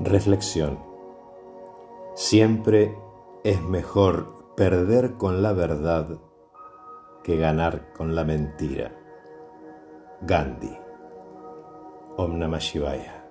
Reflexión. Siempre es mejor perder con la verdad que ganar con la mentira. Gandhi. Om Namah Shivaya.